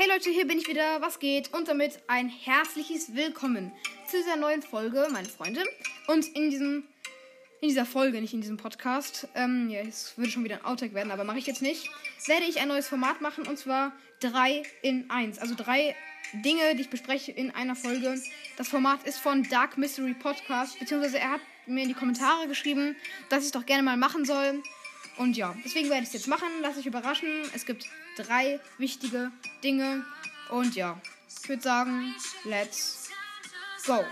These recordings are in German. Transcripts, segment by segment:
Hey Leute, hier bin ich wieder. Was geht? Und damit ein herzliches Willkommen zu dieser neuen Folge, meine Freunde. Und in diesem, in dieser Folge, nicht in diesem Podcast, ähm, ja, es würde schon wieder ein Outtake werden, aber mache ich jetzt nicht, werde ich ein neues Format machen und zwar 3 in 1. Also drei Dinge, die ich bespreche in einer Folge. Das Format ist von Dark Mystery Podcast, beziehungsweise er hat mir in die Kommentare geschrieben, dass ich es doch gerne mal machen soll. Und ja, deswegen werde ich es jetzt machen. Lass euch überraschen. Es gibt drei wichtige Dinge. Und ja, ich würde sagen, let's go.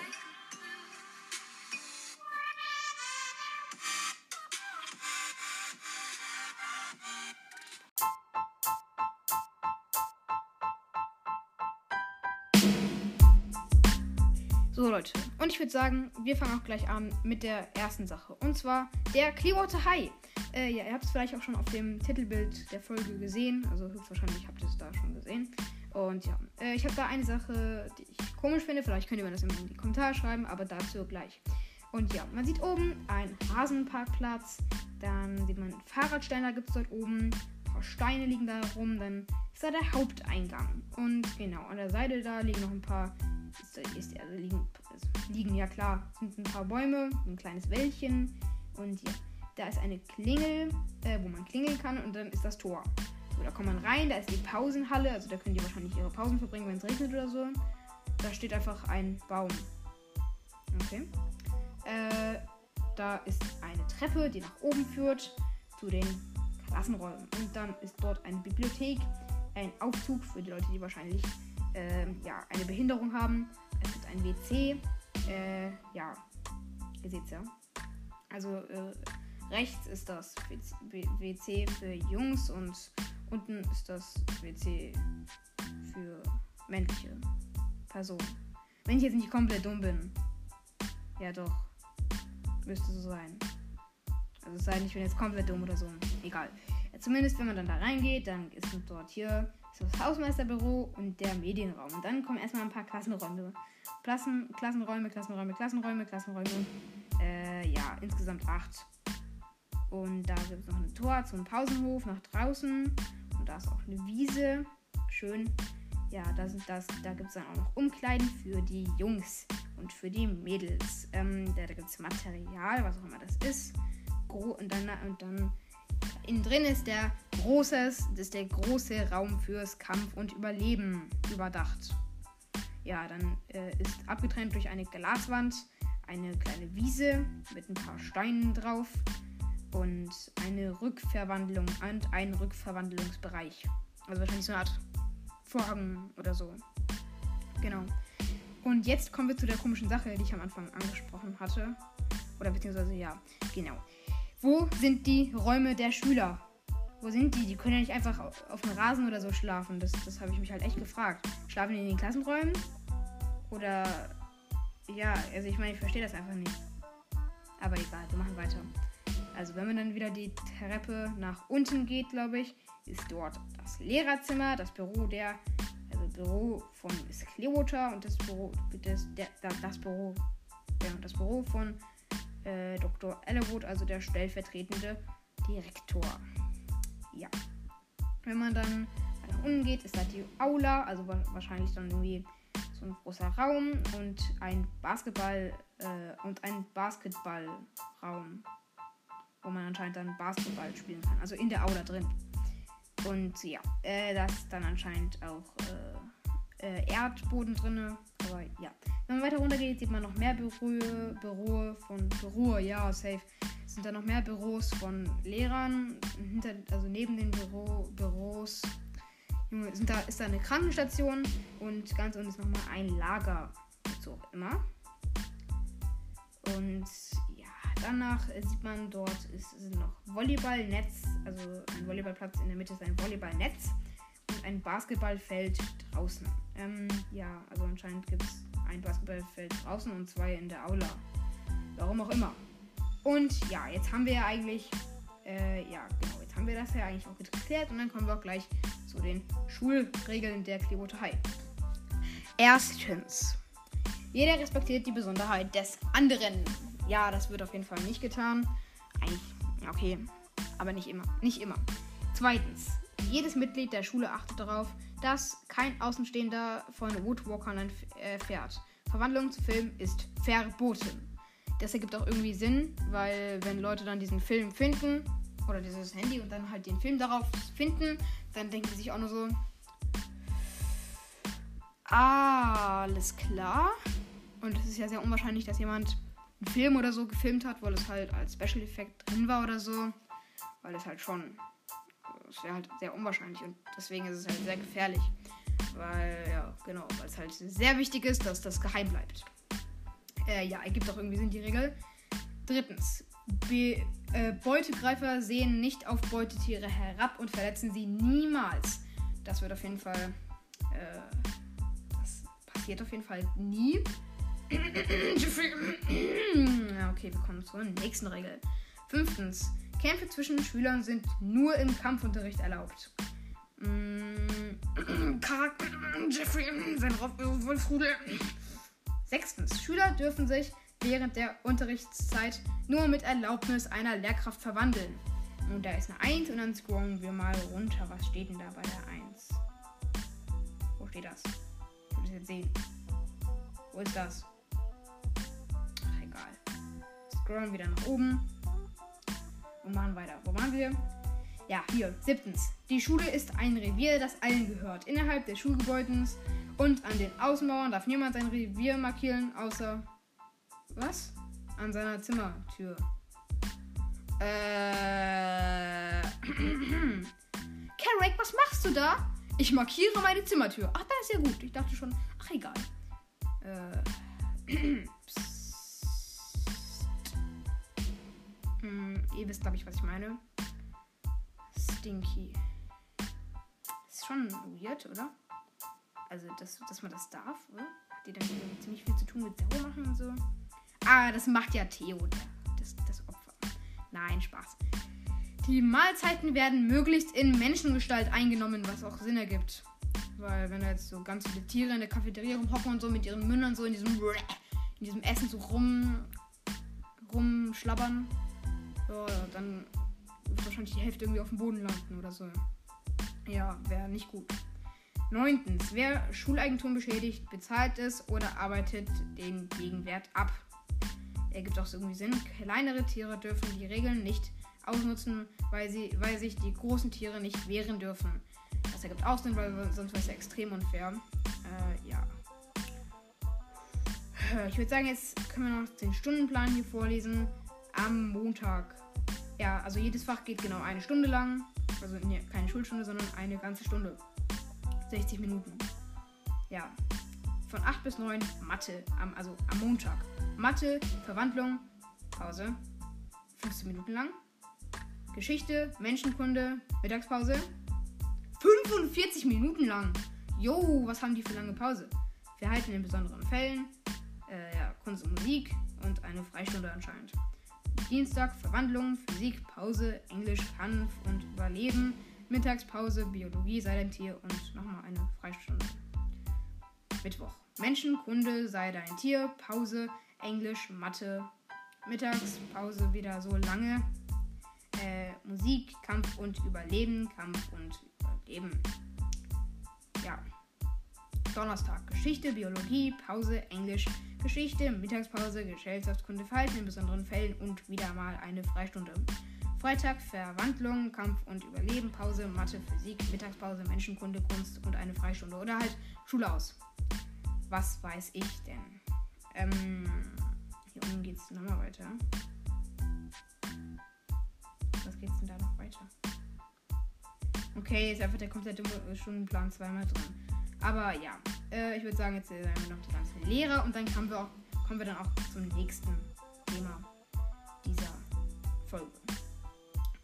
So Leute, und ich würde sagen, wir fangen auch gleich an mit der ersten Sache. Und zwar der Clearwater High. Äh, ja, ihr habt es vielleicht auch schon auf dem Titelbild der Folge gesehen. Also höchstwahrscheinlich habt ihr es da schon gesehen. Und ja, äh, ich habe da eine Sache, die ich komisch finde. Vielleicht könnt ihr mir das in die Kommentare schreiben, aber dazu gleich. Und ja, man sieht oben einen Hasenparkplatz. Dann sieht man einen Fahrradständer gibt es dort oben. Ein paar Steine liegen da rum. Dann ist da der Haupteingang. Und genau, an der Seite da liegen noch ein paar ist, ist, also liegen, also liegen, ja klar, sind ein paar Bäume, ein kleines Wäldchen und ja, da ist eine Klingel, äh, wo man klingeln kann und dann ist das Tor. So, da kommt man rein, da ist die Pausenhalle, also da können die wahrscheinlich ihre Pausen verbringen, wenn es regnet oder so. Da steht einfach ein Baum. Okay. Äh, da ist eine Treppe, die nach oben führt zu den Klassenräumen. Und dann ist dort eine Bibliothek, ein Aufzug für die Leute, die wahrscheinlich äh, ja, eine Behinderung haben. Es gibt ein WC. Äh, ja, ihr seht es ja. Also äh, rechts ist das WC für Jungs und unten ist das WC für männliche Personen. Wenn ich jetzt nicht komplett dumm bin. Ja doch. Müsste so sein. Also es sei denn, ich bin jetzt komplett dumm oder so. Egal. Ja, zumindest wenn man dann da reingeht, dann ist dort hier das Hausmeisterbüro und der Medienraum. Und dann kommen erstmal ein paar Klassenräume. Klassen, Klassenräume, Klassenräume, Klassenräume, Klassenräume. Äh, ja, insgesamt acht. Und da gibt es noch ein Tor zum Pausenhof nach draußen. Und da ist auch eine Wiese. Schön. Ja, da, sind das, da gibt es dann auch noch Umkleiden für die Jungs und für die Mädels. Ähm, da da gibt es Material, was auch immer das ist. Gro und dann, und dann Innen drin ist der, großes, ist der große Raum fürs Kampf und Überleben überdacht. Ja, dann äh, ist abgetrennt durch eine Glaswand eine kleine Wiese mit ein paar Steinen drauf und eine Rückverwandlung und ein Rückverwandlungsbereich. Also wahrscheinlich so eine Art Vorhang oder so. Genau. Und jetzt kommen wir zu der komischen Sache, die ich am Anfang angesprochen hatte. Oder beziehungsweise ja, genau. Wo sind die Räume der Schüler? Wo sind die? Die können ja nicht einfach auf dem Rasen oder so schlafen. Das, das habe ich mich halt echt gefragt. Schlafen die in den Klassenräumen? Oder. Ja, also ich meine, ich verstehe das einfach nicht. Aber egal, wir machen weiter. Also, wenn man dann wieder die Treppe nach unten geht, glaube ich, ist dort das Lehrerzimmer, das Büro der. Also, Büro von Miss Clearwater und das Büro. Das, der, das Büro. Ja, das Büro von äh, Dr. Ellerwood, also der stellvertretende Direktor. Ja. Wenn man dann nach unten geht, ist da die Aula, also wahrscheinlich dann irgendwie so ein großer Raum und ein Basketball äh, und ein Basketballraum, wo man anscheinend dann Basketball spielen kann, also in der Aula drin. Und ja, äh, da ist dann anscheinend auch äh, äh Erdboden drin, aber ja. Wenn man weiter runter geht, sieht man noch mehr Büro, Büro von Büro, ja, safe. Sind da noch mehr Büros von Lehrern. Hinter, also neben den Büro, Büros sind da, ist da eine Krankenstation und ganz unten ist nochmal ein Lager. So immer. Und danach sieht man dort ist, sind noch Volleyballnetz, also ein Volleyballplatz in der Mitte ist ein Volleyballnetz und ein Basketballfeld draußen. Ähm, ja, also anscheinend gibt es ein Basketballfeld draußen und zwei in der Aula. Warum auch immer. Und ja, jetzt haben wir ja eigentlich, äh, ja, genau, jetzt haben wir das ja eigentlich auch geklärt und dann kommen wir auch gleich zu den Schulregeln der High. Erstens, jeder respektiert die Besonderheit des anderen. Ja, das wird auf jeden Fall nicht getan. Eigentlich, okay, aber nicht immer. Nicht immer. Zweitens, Jedes Mitglied der Schule achtet darauf, dass kein Außenstehender von Woodwalkern erfährt. Verwandlung zu Film ist verboten. Das ergibt auch irgendwie Sinn, weil wenn Leute dann diesen Film finden oder dieses Handy und dann halt den Film darauf finden, dann denken sie sich auch nur so, alles klar. Und es ist ja sehr unwahrscheinlich, dass jemand einen Film oder so gefilmt hat, weil es halt als Special Effekt drin war oder so. Weil es halt schon. Es wäre halt sehr unwahrscheinlich und deswegen ist es halt sehr gefährlich. Weil, ja, genau, weil es halt sehr wichtig ist, dass das geheim bleibt. Äh, ja, ergibt auch irgendwie Sinn die Regel. Drittens. Be äh, Beutegreifer sehen nicht auf Beutetiere herab und verletzen sie niemals. Das wird auf jeden Fall. Äh, das passiert auf jeden Fall nie. Ja, okay, wir kommen zur nächsten Regel. Fünftens. Kämpfe zwischen Schülern sind nur im Kampfunterricht erlaubt. Mm, Charakter Jeffrey, sein Wolfrudel. Sechstens. Schüler dürfen sich während der Unterrichtszeit nur mit Erlaubnis einer Lehrkraft verwandeln. Und da ist eine 1 und dann scrollen wir mal runter. Was steht denn da bei der 1? Wo steht das? Ich will das jetzt sehen. Wo ist das? Scrollen wieder nach oben und machen weiter. Wo waren wir? Ja, hier. Siebtens. Die Schule ist ein Revier, das allen gehört. Innerhalb des Schulgebäudes und an den Außenmauern darf niemand sein Revier markieren, außer. Was? An seiner Zimmertür. Äh. Carrick, was machst du da? Ich markiere meine Zimmertür. Ach, das ist ja gut. Ich dachte schon. Ach, egal. Äh. Hm, ihr wisst, glaube ich, was ich meine. Stinky. Ist schon weird, oder? Also, dass, dass man das darf, oder? Hat die dann ziemlich viel zu tun mit sauer machen und so? Ah, das macht ja Theo, das, das Opfer. Nein, Spaß. Die Mahlzeiten werden möglichst in Menschengestalt eingenommen, was auch Sinn ergibt. Weil wenn da jetzt so ganz viele Tiere in der Cafeteria rumhocken und so mit ihren Mündern so in diesem, in diesem Essen so rum, rumschlabbern, ja, dann wird wahrscheinlich die Hälfte irgendwie auf dem Boden landen oder so. Ja, wäre nicht gut. Neuntens, wer Schuleigentum beschädigt, bezahlt es oder arbeitet den Gegenwert ab. Ergibt auch irgendwie Sinn. Kleinere Tiere dürfen die Regeln nicht ausnutzen, weil, sie, weil sich die großen Tiere nicht wehren dürfen. Das ergibt auch Sinn, weil sonst wäre es ja extrem unfair. Äh, ja. Ich würde sagen, jetzt können wir noch den Stundenplan hier vorlesen. Am Montag ja, also jedes Fach geht genau eine Stunde lang. Also nee, keine Schulstunde, sondern eine ganze Stunde. 60 Minuten. Ja. Von 8 bis 9 Mathe, am, also am Montag. Mathe, Verwandlung, Pause. 15 Minuten lang. Geschichte, Menschenkunde, Mittagspause. 45 Minuten lang. Jo, was haben die für lange Pause? Verhalten in besonderen Fällen. Äh, ja, Kunst und Musik und eine Freistunde anscheinend. Dienstag Verwandlung, Physik, Pause, Englisch, Kampf und Überleben. Mittagspause, Biologie, sei dein Tier und nochmal eine Freistunde. Mittwoch. Menschenkunde, sei dein Tier, Pause, Englisch, Mathe. Mittagspause wieder so lange. Äh, Musik, Kampf und Überleben, Kampf und Überleben. Ja. Donnerstag. Geschichte, Biologie, Pause, Englisch, Geschichte, Mittagspause, Gesellschaftskunde, Verhalten in besonderen Fällen und wieder mal eine Freistunde. Freitag Verwandlung, Kampf und Überleben, Pause, Mathe, Physik, Mittagspause, Menschenkunde, Kunst und eine Freistunde. Oder halt Schule aus. Was weiß ich denn? Ähm, hier unten geht es nochmal weiter. Was geht's denn da noch weiter? Okay, ist einfach der komplette Stundenplan zweimal drin. Aber ja, äh, ich würde sagen, jetzt sagen wir noch die ganzen Lehrer und dann kommen wir, auch, kommen wir dann auch zum nächsten Thema dieser Folge.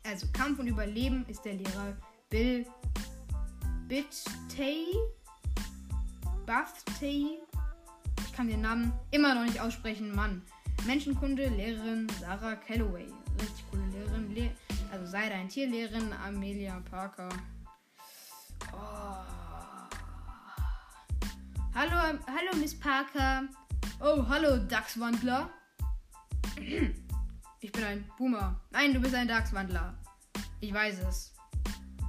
Also, Kampf und Überleben ist der Lehrer Bill Bittay. Buftay. Ich kann den Namen immer noch nicht aussprechen, Mann. Menschenkunde, Lehrerin Sarah Calloway. Richtig coole Lehrerin. Le also sei dein Tierlehrerin Amelia Parker. Oh. Hallo, hallo Miss Parker. Oh, hallo Dachswandler. Ich bin ein Boomer. Nein, du bist ein Dachswandler. Ich weiß es.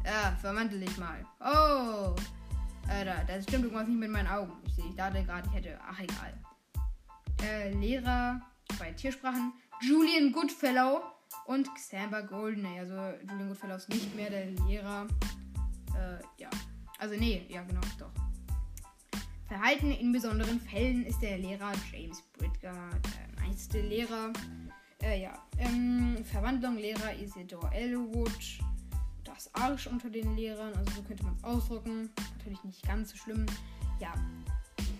Ja, verwandle dich mal. Oh! Alter, da stimmt irgendwas nicht mit meinen Augen. Ich sehe, ich dachte gerade, ich hätte. Ach, egal. Äh, Lehrer bei Tiersprachen. Julian Goodfellow und Xamba Goldeney. Also, Julian Goodfellow ist nicht mehr der Lehrer. Äh, ja. Also, nee, ja, genau, doch. Verhalten in besonderen Fällen ist der Lehrer James Bridger der meiste Lehrer. Äh, ja. Ähm, Verwandlung Lehrer Isidore Elwood. Das Arsch unter den Lehrern, also so könnte man es ausdrücken. Natürlich nicht ganz so schlimm. Ja.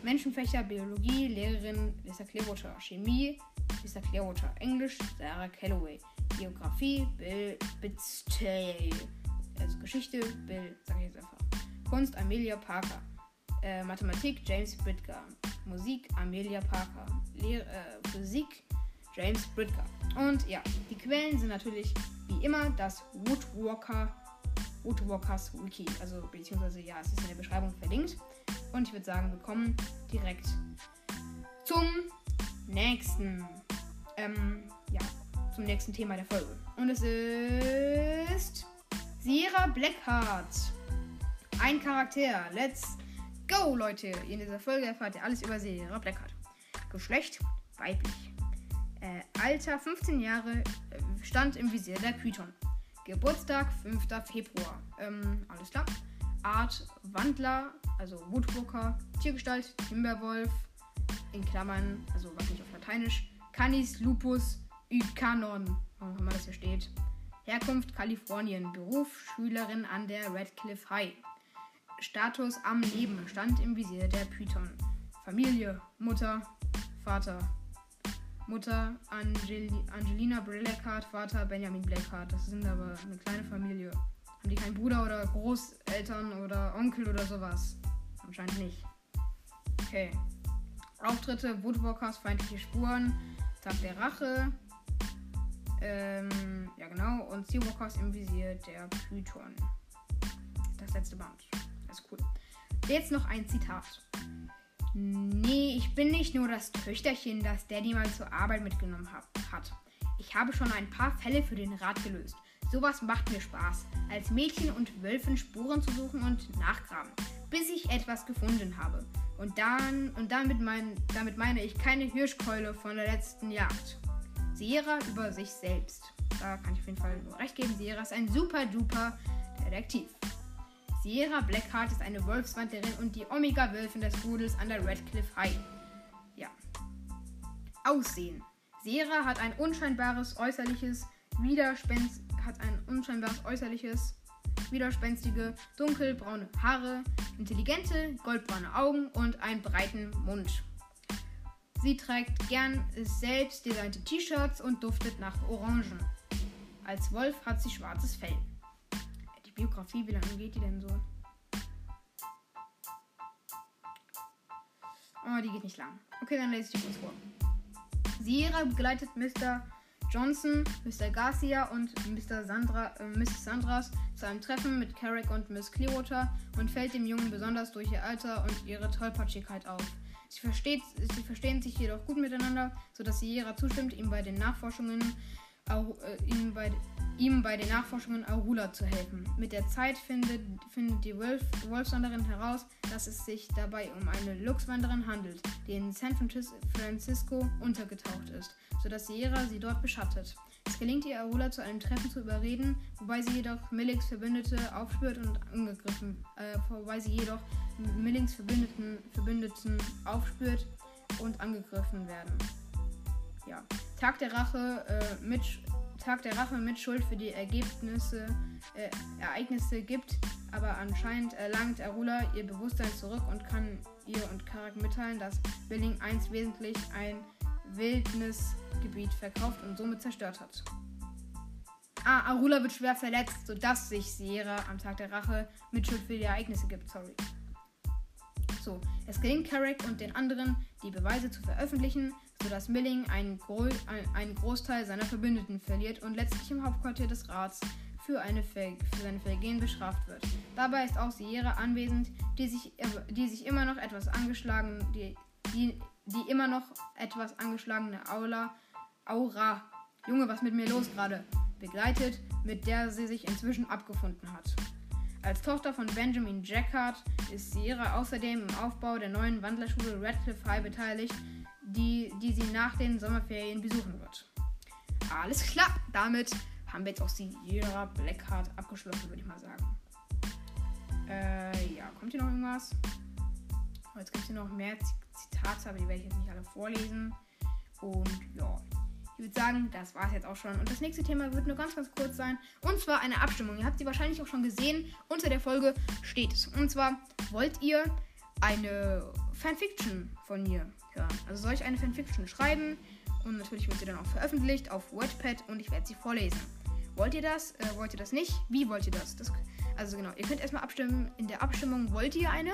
Menschenfächer, Biologie, Lehrerin Lisa Clearwater, Chemie, Lisa Clearwater, Englisch, Sarah Calloway, Geografie, Bill Bitztay, also Geschichte, Bill, sag ich jetzt einfach. Kunst, Amelia Parker, äh, Mathematik, James Bridger, Musik, Amelia Parker, Lehr äh, Physik, James Bridger. Und ja, die Quellen sind natürlich wie immer das Woodwalker, Woodwalkers Wiki. Also beziehungsweise ja, es ist in der Beschreibung verlinkt. Und ich würde sagen, wir kommen direkt zum nächsten, ähm, ja, zum nächsten Thema der Folge. Und es ist Sierra Blackheart. Ein Charakter. Let's go, Leute. In dieser Folge erfahrt ihr alles über Sierra Blackheart. Geschlecht weiblich. Äh, Alter 15 Jahre, äh, stand im Visier der Python. Geburtstag 5. Februar. Ähm, alles klar. Art Wandler, also Woodwalker. Tiergestalt Timberwolf. In Klammern, also was nicht auf Lateinisch. Canis lupus Ycanon. Warum immer das hier steht. Herkunft Kalifornien. Beruf Schülerin an der Radcliffe High. Status am Leben. Stand im Visier der Python. Familie, Mutter, Vater, Mutter Angel Angelina Blackheart, Vater Benjamin Blackheart. Das sind aber eine kleine Familie. Haben die keinen Bruder oder Großeltern oder Onkel oder sowas? Anscheinend nicht. Okay. Auftritte, Woodwalkers, feindliche Spuren, Tag der Rache. Ähm, ja genau. Und Seawalkers im Visier der Python. Das letzte Band. Ist cool. Jetzt noch ein Zitat. Nee, ich bin nicht nur das Töchterchen, das Daddy mal zur Arbeit mitgenommen hat. Ich habe schon ein paar Fälle für den Rat gelöst. Sowas macht mir Spaß, als Mädchen und Wölfen Spuren zu suchen und nachgraben, bis ich etwas gefunden habe. Und dann und damit, mein, damit meine ich keine Hirschkeule von der letzten Jagd. Sierra über sich selbst. Da kann ich auf jeden Fall nur recht geben. Sierra ist ein super duper Detektiv. Sierra Blackheart ist eine Wolfswanderin und die Omega-Wölfin des Rudels an der Redcliffe High. Ja. Aussehen. Sierra hat ein unscheinbares äußerliches Widerspenst hat ein unscheinbares äußerliches widerspenstige dunkelbraune Haare, intelligente goldbraune Augen und einen breiten Mund. Sie trägt gern selbst designte T-Shirts und duftet nach Orangen. Als Wolf hat sie schwarzes Fell. Biografie, wie lange geht die denn so? Oh, die geht nicht lang. Okay, dann lese ich die kurz vor. Sierra begleitet Mr. Johnson, Mr. Garcia und Mr. Sandra, äh, Miss Sandras zu einem Treffen mit Carrick und Miss Clearwater und fällt dem Jungen besonders durch ihr Alter und ihre Tollpatschigkeit auf. Sie, versteht, sie verstehen sich jedoch gut miteinander, sodass Sierra zustimmt, ihm bei den Nachforschungen äh, ihm, bei, ihm bei den Nachforschungen Aurula zu helfen. Mit der Zeit findet, findet die Wolf, Wolfswanderin heraus, dass es sich dabei um eine Luchswanderin handelt, die in San Francisco untergetaucht ist, sodass Sierra sie dort beschattet. Es gelingt ihr, Aurula zu einem Treffen zu überreden, wobei sie jedoch Millings Verbündete aufspürt und angegriffen, äh, wobei sie jedoch Millings Verbündeten, Verbündeten aufspürt und angegriffen werden. Ja. Tag der Rache äh, mit Tag der Rache mit Schuld für die Ergebnisse, äh, Ereignisse gibt, aber anscheinend erlangt Arula ihr Bewusstsein zurück und kann ihr und Karak mitteilen, dass Billing 1 wesentlich ein Wildnisgebiet verkauft und somit zerstört hat. Ah, Arula wird schwer verletzt, sodass sich Sierra am Tag der Rache mit Schuld für die Ereignisse gibt. Sorry. So, es gelingt Carrick und den anderen, die Beweise zu veröffentlichen, sodass Milling einen, Gro einen Großteil seiner Verbündeten verliert und letztlich im Hauptquartier des Rats für, für seine Vergehen bestraft wird. Dabei ist auch Sierra anwesend, die sich, die sich immer noch etwas angeschlagen, die, die, die immer noch etwas angeschlagene Aula, Aura, Junge, was mit mir los gerade, begleitet, mit der sie sich inzwischen abgefunden hat. Als Tochter von Benjamin Jackard ist Sierra außerdem im Aufbau der neuen Wandlerschule Radcliffe High beteiligt, die, die sie nach den Sommerferien besuchen wird. Alles klar, damit haben wir jetzt auch Sierra Blackheart abgeschlossen, würde ich mal sagen. Äh, ja, kommt hier noch irgendwas? Oh, jetzt gibt es hier noch mehr Zitate, aber die werde ich jetzt nicht alle vorlesen. Und ja, ich würde sagen, das war es jetzt auch schon. Und das nächste Thema wird nur ganz, ganz kurz sein. Und zwar eine Abstimmung. Ihr habt sie wahrscheinlich auch schon gesehen. Unter der Folge steht es. Und zwar wollt ihr eine Fanfiction von mir hören. Also soll ich eine Fanfiction schreiben? Und natürlich wird sie dann auch veröffentlicht auf Wordpad und ich werde sie vorlesen. Wollt ihr das? Äh, wollt ihr das nicht? Wie wollt ihr das? das? Also genau, ihr könnt erstmal abstimmen. In der Abstimmung wollt ihr eine.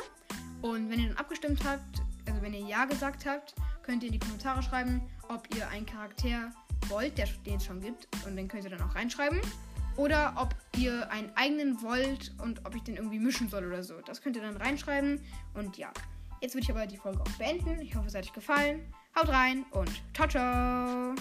Und wenn ihr dann abgestimmt habt, also wenn ihr Ja gesagt habt, könnt ihr in die Kommentare schreiben, ob ihr einen Charakter wollt, der, den es schon gibt. Und den könnt ihr dann auch reinschreiben. Oder ob ihr einen eigenen wollt und ob ich den irgendwie mischen soll oder so. Das könnt ihr dann reinschreiben. Und ja, Jetzt würde ich aber die Folge auch beenden. Ich hoffe, es hat euch gefallen. Haut rein und ciao, ciao.